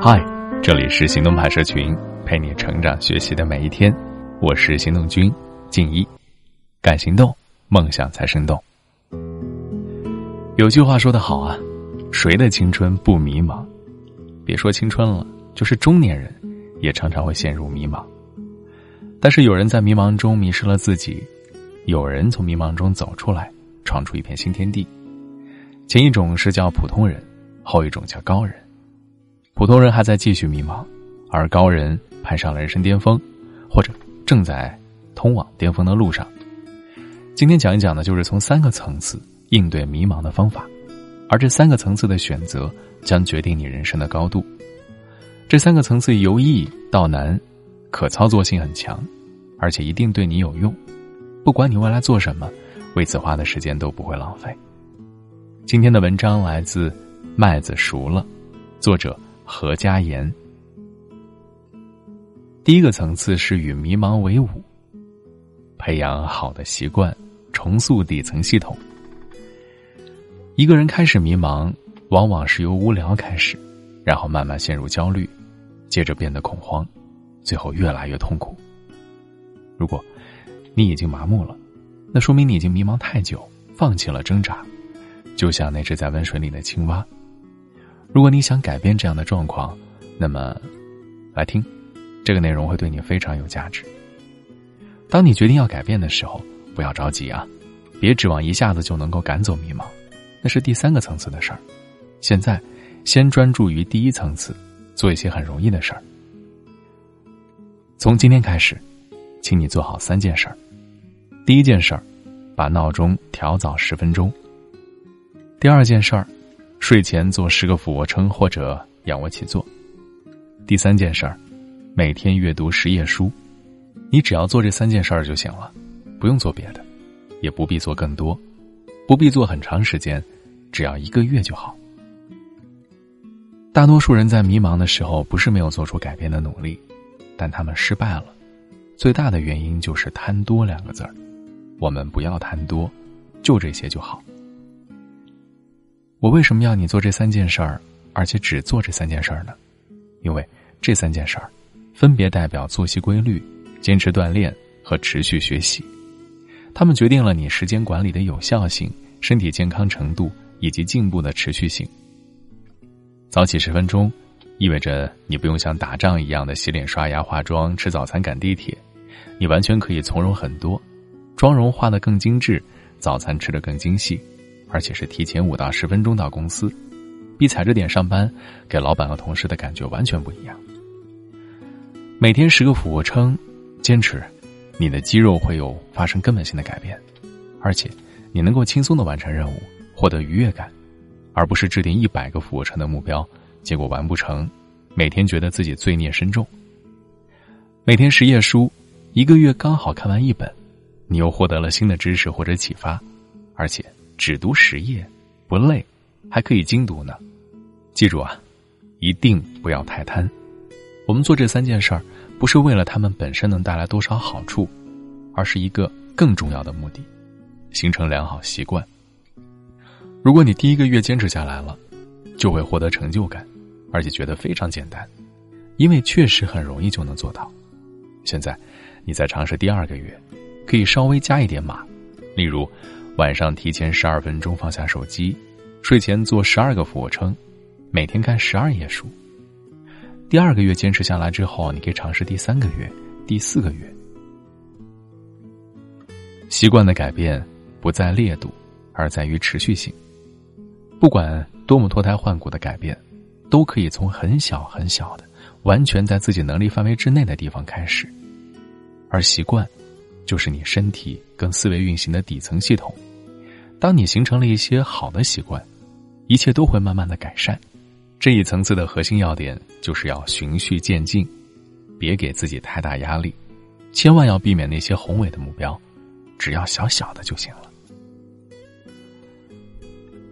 嗨，这里是行动派社群，陪你成长学习的每一天。我是行动君静一，敢行动，梦想才生动。有句话说得好啊，谁的青春不迷茫？别说青春了，就是中年人，也常常会陷入迷茫。但是有人在迷茫中迷失了自己，有人从迷茫中走出来，闯出一片新天地。前一种是叫普通人，后一种叫高人。普通人还在继续迷茫，而高人攀上了人生巅峰，或者正在通往巅峰的路上。今天讲一讲的，就是从三个层次应对迷茫的方法，而这三个层次的选择将决定你人生的高度。这三个层次由易到难，可操作性很强，而且一定对你有用。不管你未来做什么，为此花的时间都不会浪费。今天的文章来自麦子熟了，作者。何家言，第一个层次是与迷茫为伍，培养好的习惯，重塑底层系统。一个人开始迷茫，往往是由无聊开始，然后慢慢陷入焦虑，接着变得恐慌，最后越来越痛苦。如果你已经麻木了，那说明你已经迷茫太久，放弃了挣扎，就像那只在温水里的青蛙。如果你想改变这样的状况，那么，来听，这个内容会对你非常有价值。当你决定要改变的时候，不要着急啊，别指望一下子就能够赶走迷茫，那是第三个层次的事儿。现在，先专注于第一层次，做一些很容易的事儿。从今天开始，请你做好三件事儿。第一件事儿，把闹钟调早十分钟。第二件事儿。睡前做十个俯卧撑或者仰卧起坐。第三件事儿，每天阅读十页书。你只要做这三件事儿就行了，不用做别的，也不必做更多，不必做很长时间，只要一个月就好。大多数人在迷茫的时候，不是没有做出改变的努力，但他们失败了。最大的原因就是贪多两个字儿。我们不要贪多，就这些就好。我为什么要你做这三件事儿，而且只做这三件事儿呢？因为这三件事儿，分别代表作息规律、坚持锻炼和持续学习，他们决定了你时间管理的有效性、身体健康程度以及进步的持续性。早起十分钟，意味着你不用像打仗一样的洗脸、刷牙、化妆、吃早餐、赶地铁，你完全可以从容很多，妆容化得更精致，早餐吃得更精细。而且是提前五到十分钟到公司，比踩着点上班给老板和同事的感觉完全不一样。每天十个俯卧撑，坚持，你的肌肉会有发生根本性的改变，而且你能够轻松的完成任务，获得愉悦感，而不是制定一百个俯卧撑的目标，结果完不成，每天觉得自己罪孽深重。每天十页书，一个月刚好看完一本，你又获得了新的知识或者启发，而且。只读十页，不累，还可以精读呢。记住啊，一定不要太贪。我们做这三件事儿，不是为了他们本身能带来多少好处，而是一个更重要的目的：形成良好习惯。如果你第一个月坚持下来了，就会获得成就感，而且觉得非常简单，因为确实很容易就能做到。现在，你再尝试第二个月，可以稍微加一点码，例如。晚上提前十二分钟放下手机，睡前做十二个俯卧撑，每天看十二页书。第二个月坚持下来之后，你可以尝试第三个月、第四个月。习惯的改变不在烈度，而在于持续性。不管多么脱胎换骨的改变，都可以从很小很小的、完全在自己能力范围之内的地方开始，而习惯。就是你身体跟思维运行的底层系统。当你形成了一些好的习惯，一切都会慢慢的改善。这一层次的核心要点就是要循序渐进，别给自己太大压力，千万要避免那些宏伟的目标，只要小小的就行了。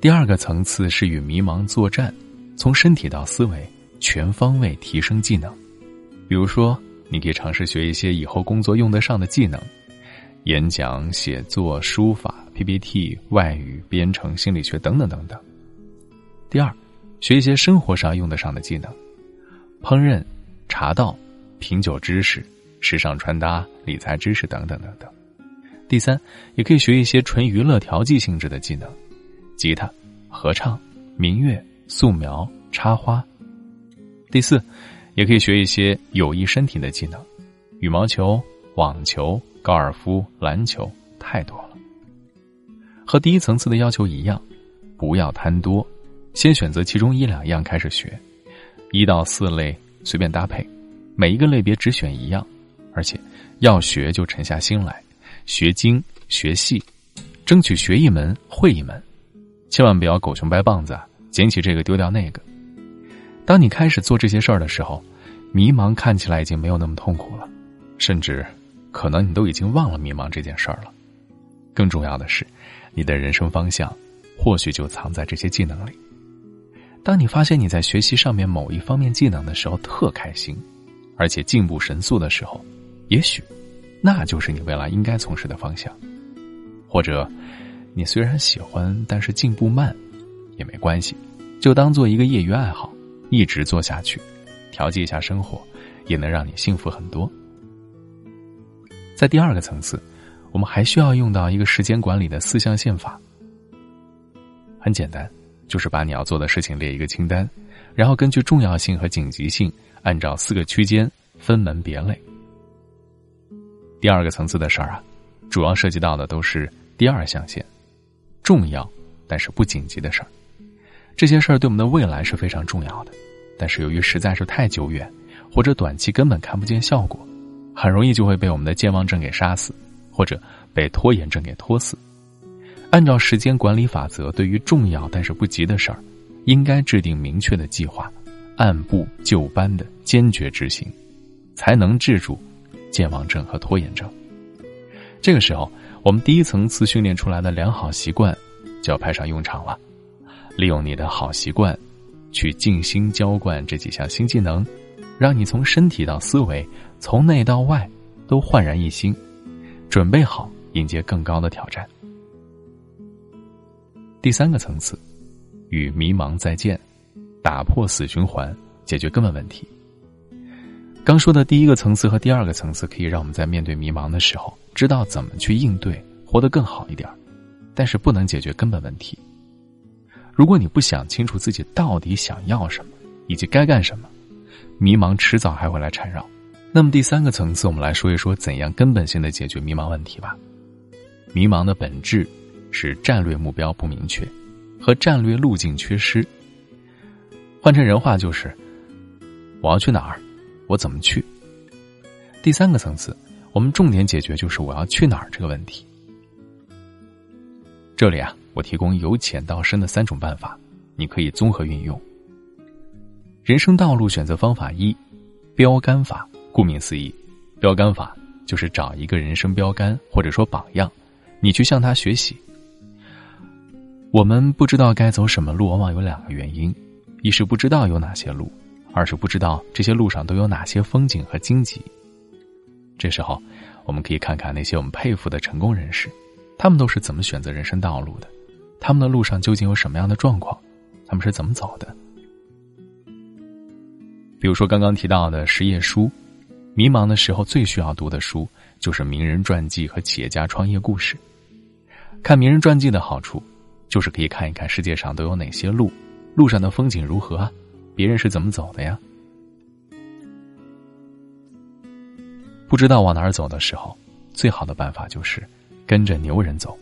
第二个层次是与迷茫作战，从身体到思维全方位提升技能。比如说，你可以尝试学一些以后工作用得上的技能。演讲、写作、书法、PPT、外语、编程、心理学等等等等。第二，学一些生活上用得上的技能，烹饪、茶道、品酒知识、时尚穿搭、理财知识等等等等。第三，也可以学一些纯娱乐调剂性质的技能，吉他、合唱、民乐、素描、插花。第四，也可以学一些有益身体的技能，羽毛球、网球、高尔夫、篮球，太多了。和第一层次的要求一样，不要贪多，先选择其中一两样开始学，一到四类随便搭配，每一个类别只选一样，而且要学就沉下心来，学精学细，争取学一门会一门，千万不要狗熊掰棒子，捡起这个丢掉那个。当你开始做这些事儿的时候，迷茫看起来已经没有那么痛苦了，甚至可能你都已经忘了迷茫这件事儿了。更重要的是。你的人生方向，或许就藏在这些技能里。当你发现你在学习上面某一方面技能的时候特开心，而且进步神速的时候，也许那就是你未来应该从事的方向。或者，你虽然喜欢，但是进步慢，也没关系，就当做一个业余爱好，一直做下去，调剂一下生活，也能让你幸福很多。在第二个层次。我们还需要用到一个时间管理的四象限法。很简单，就是把你要做的事情列一个清单，然后根据重要性和紧急性，按照四个区间分门别类。第二个层次的事儿啊，主要涉及到的都是第二象限，重要但是不紧急的事儿。这些事儿对我们的未来是非常重要的，但是由于实在是太久远，或者短期根本看不见效果，很容易就会被我们的健忘症给杀死。或者被拖延症给拖死。按照时间管理法则，对于重要但是不急的事儿，应该制定明确的计划，按部就班的坚决执行，才能治住健忘症和拖延症。这个时候，我们第一层次训练出来的良好习惯就要派上用场了。利用你的好习惯，去静心浇灌这几项新技能，让你从身体到思维，从内到外都焕然一新。准备好迎接更高的挑战。第三个层次，与迷茫再见，打破死循环，解决根本问题。刚说的第一个层次和第二个层次，可以让我们在面对迷茫的时候，知道怎么去应对，活得更好一点但是不能解决根本问题。如果你不想清楚自己到底想要什么，以及该干什么，迷茫迟早还会来缠绕。那么第三个层次，我们来说一说怎样根本性的解决迷茫问题吧。迷茫的本质是战略目标不明确和战略路径缺失。换成人话就是：我要去哪儿？我怎么去？第三个层次，我们重点解决就是我要去哪儿这个问题。这里啊，我提供由浅到深的三种办法，你可以综合运用。人生道路选择方法一：标杆法。顾名思义，标杆法就是找一个人生标杆或者说榜样，你去向他学习。我们不知道该走什么路，往往有两个原因：一是不知道有哪些路，二是不知道这些路上都有哪些风景和荆棘。这时候，我们可以看看那些我们佩服的成功人士，他们都是怎么选择人生道路的，他们的路上究竟有什么样的状况，他们是怎么走的。比如说刚刚提到的实业书。迷茫的时候，最需要读的书就是名人传记和企业家创业故事。看名人传记的好处，就是可以看一看世界上都有哪些路，路上的风景如何啊，别人是怎么走的呀？不知道往哪儿走的时候，最好的办法就是跟着牛人走。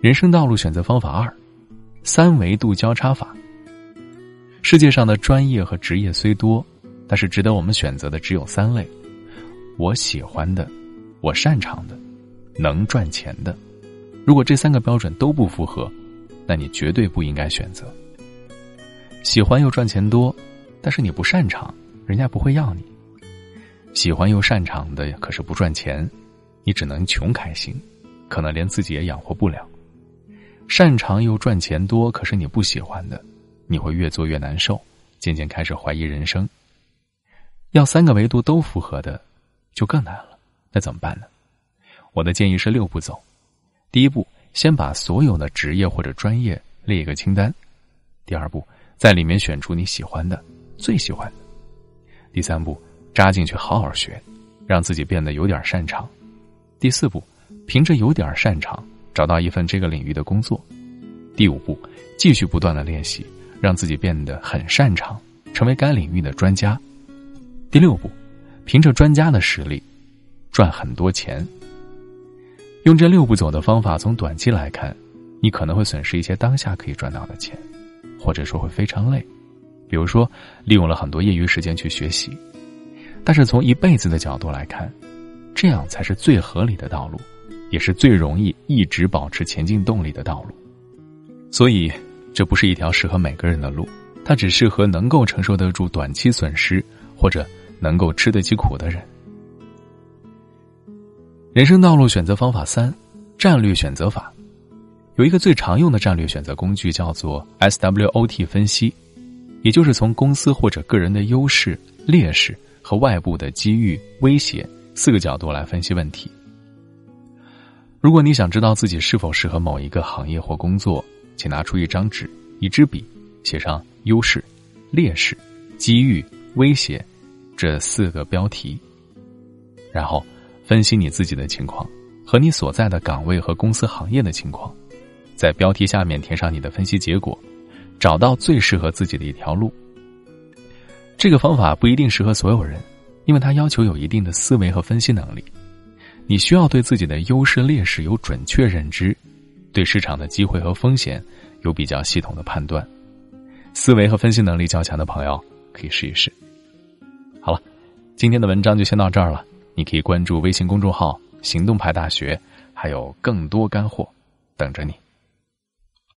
人生道路选择方法二：三维度交叉法。世界上的专业和职业虽多。但是值得我们选择的只有三类：我喜欢的、我擅长的、能赚钱的。如果这三个标准都不符合，那你绝对不应该选择。喜欢又赚钱多，但是你不擅长，人家不会要你。喜欢又擅长的，可是不赚钱，你只能穷开心，可能连自己也养活不了。擅长又赚钱多，可是你不喜欢的，你会越做越难受，渐渐开始怀疑人生。要三个维度都符合的，就更难了。那怎么办呢？我的建议是六步走。第一步，先把所有的职业或者专业列一个清单。第二步，在里面选出你喜欢的，最喜欢的。第三步，扎进去好好学，让自己变得有点擅长。第四步，凭着有点擅长，找到一份这个领域的工作。第五步，继续不断的练习，让自己变得很擅长，成为该领域的专家。第六步，凭着专家的实力，赚很多钱。用这六步走的方法，从短期来看，你可能会损失一些当下可以赚到的钱，或者说会非常累。比如说，利用了很多业余时间去学习，但是从一辈子的角度来看，这样才是最合理的道路，也是最容易一直保持前进动力的道路。所以，这不是一条适合每个人的路，它只适合能够承受得住短期损失，或者能够吃得起苦的人。人生道路选择方法三：战略选择法。有一个最常用的战略选择工具叫做 SWOT 分析。也就是从公司或者个人的优势、劣势和外部的机遇、威胁四个角度来分析问题。如果你想知道自己是否适合某一个行业或工作，请拿出一张纸、一支笔，写上优势、劣势、机遇、威胁这四个标题，然后分析你自己的情况和你所在的岗位和公司行业的情况，在标题下面填上你的分析结果。找到最适合自己的一条路。这个方法不一定适合所有人，因为它要求有一定的思维和分析能力。你需要对自己的优势劣势有准确认知，对市场的机会和风险有比较系统的判断。思维和分析能力较强的朋友可以试一试。好了，今天的文章就先到这儿了。你可以关注微信公众号“行动派大学”，还有更多干货等着你。